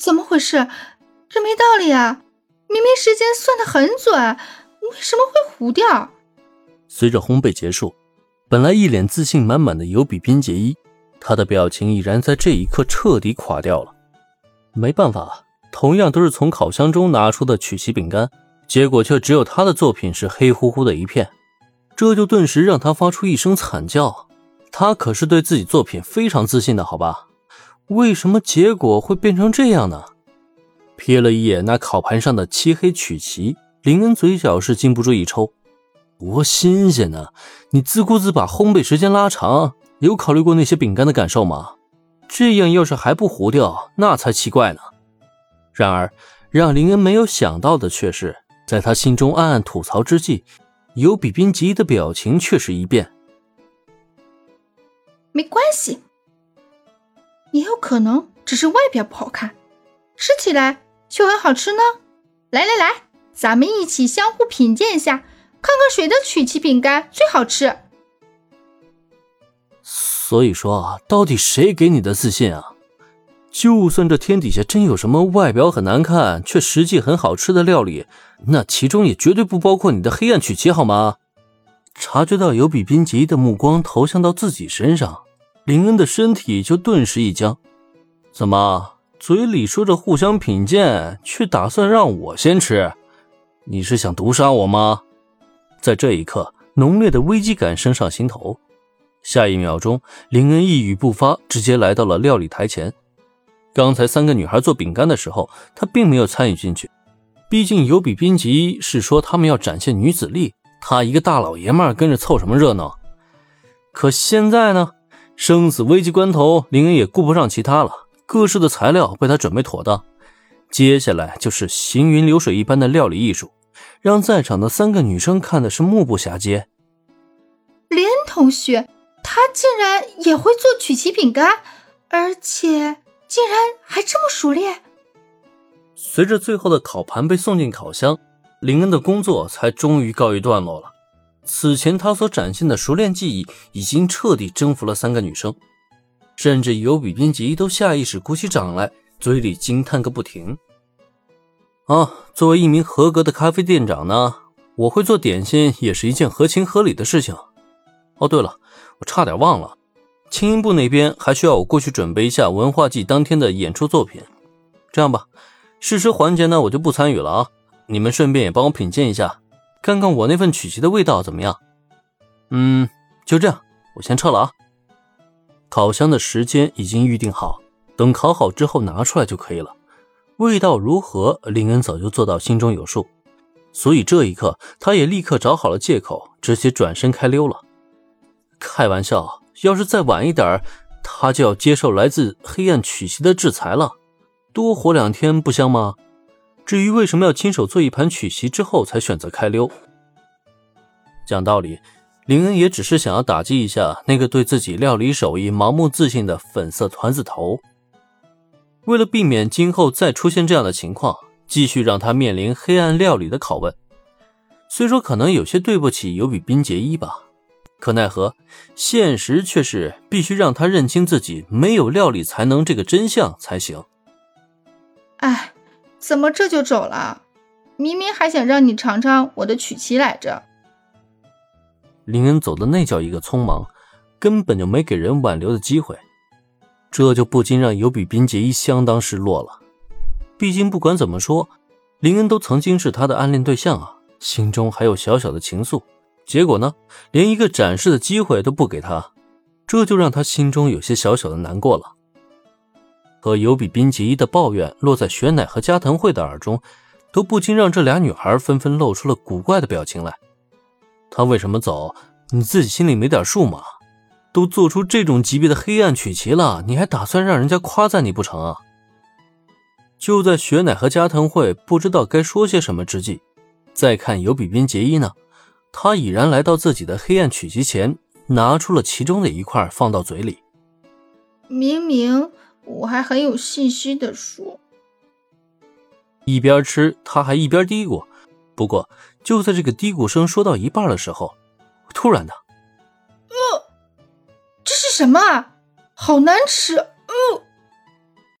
怎么回事？这没道理啊！明明时间算得很准，为什么会糊掉？随着烘焙结束，本来一脸自信满满的尤比冰杰伊，他的表情已然在这一刻彻底垮掉了。没办法，同样都是从烤箱中拿出的曲奇饼干，结果却只有他的作品是黑乎乎的一片，这就顿时让他发出一声惨叫。他可是对自己作品非常自信的，好吧？为什么结果会变成这样呢？瞥了一眼那烤盘上的漆黑曲奇，林恩嘴角是禁不住一抽。多新鲜呢！你自顾自把烘焙时间拉长，有考虑过那些饼干的感受吗？这样要是还不糊掉，那才奇怪呢。然而，让林恩没有想到的却是，在他心中暗暗吐槽之际，尤比宾吉的表情却是一变。没关系，也有可能只是外表不好看，吃起来却很好吃呢。来来来，咱们一起相互品鉴一下，看看谁的曲奇饼干最好吃。所以说啊，到底谁给你的自信啊？就算这天底下真有什么外表很难看却实际很好吃的料理，那其中也绝对不包括你的黑暗曲奇，好吗？察觉到尤比宾吉的目光投向到自己身上，林恩的身体就顿时一僵。怎么，嘴里说着互相品鉴，却打算让我先吃？你是想毒杀我吗？在这一刻，浓烈的危机感升上心头。下一秒钟，林恩一语不发，直接来到了料理台前。刚才三个女孩做饼干的时候，他并没有参与进去，毕竟尤比宾吉是说他们要展现女子力。他一个大老爷们跟着凑什么热闹？可现在呢，生死危急关头，林恩也顾不上其他了。各式的材料被他准备妥当，接下来就是行云流水一般的料理艺术，让在场的三个女生看的是目不暇接。林恩同学，他竟然也会做曲奇饼干，而且竟然还这么熟练。随着最后的烤盘被送进烤箱。林恩的工作才终于告一段落了。此前他所展现的熟练技艺已经彻底征服了三个女生，甚至尤比编辑都下意识鼓起掌来，嘴里惊叹个不停。啊，作为一名合格的咖啡店长呢，我会做点心也是一件合情合理的事情。哦，对了，我差点忘了，轻音部那边还需要我过去准备一下文化季当天的演出作品。这样吧，试吃环节呢，我就不参与了啊。你们顺便也帮我品鉴一下，看看我那份曲奇的味道怎么样？嗯，就这样，我先撤了啊。烤箱的时间已经预定好，等烤好之后拿出来就可以了。味道如何，林恩早就做到心中有数，所以这一刻他也立刻找好了借口，直接转身开溜了。开玩笑，要是再晚一点，他就要接受来自黑暗曲奇的制裁了。多活两天不香吗？至于为什么要亲手做一盘曲奇之后才选择开溜，讲道理，林恩也只是想要打击一下那个对自己料理手艺盲目自信的粉色团子头。为了避免今后再出现这样的情况，继续让他面临黑暗料理的拷问。虽说可能有些对不起尤比宾杰伊吧，可奈何现实却是必须让他认清自己没有料理才能这个真相才行。哎。怎么这就走了？明明还想让你尝尝我的曲奇来着。林恩走的那叫一个匆忙，根本就没给人挽留的机会，这就不禁让尤比宾杰伊相当失落了。毕竟不管怎么说，林恩都曾经是他的暗恋对象啊，心中还有小小的情愫。结果呢，连一个展示的机会都不给他，这就让他心中有些小小的难过了。和尤比宾吉伊的抱怨落在雪乃和加藤惠的耳中，都不禁让这俩女孩纷纷露出了古怪的表情来。他为什么走？你自己心里没点数吗？都做出这种级别的黑暗曲奇了，你还打算让人家夸赞你不成啊？就在雪乃和加藤惠不知道该说些什么之际，再看尤比宾杰伊呢，他已然来到自己的黑暗曲奇前，拿出了其中的一块放到嘴里。明明。我还很有信心的说，一边吃他还一边嘀咕。不过就在这个嘀咕声说到一半的时候，突然的，呃，这是什么？好难吃！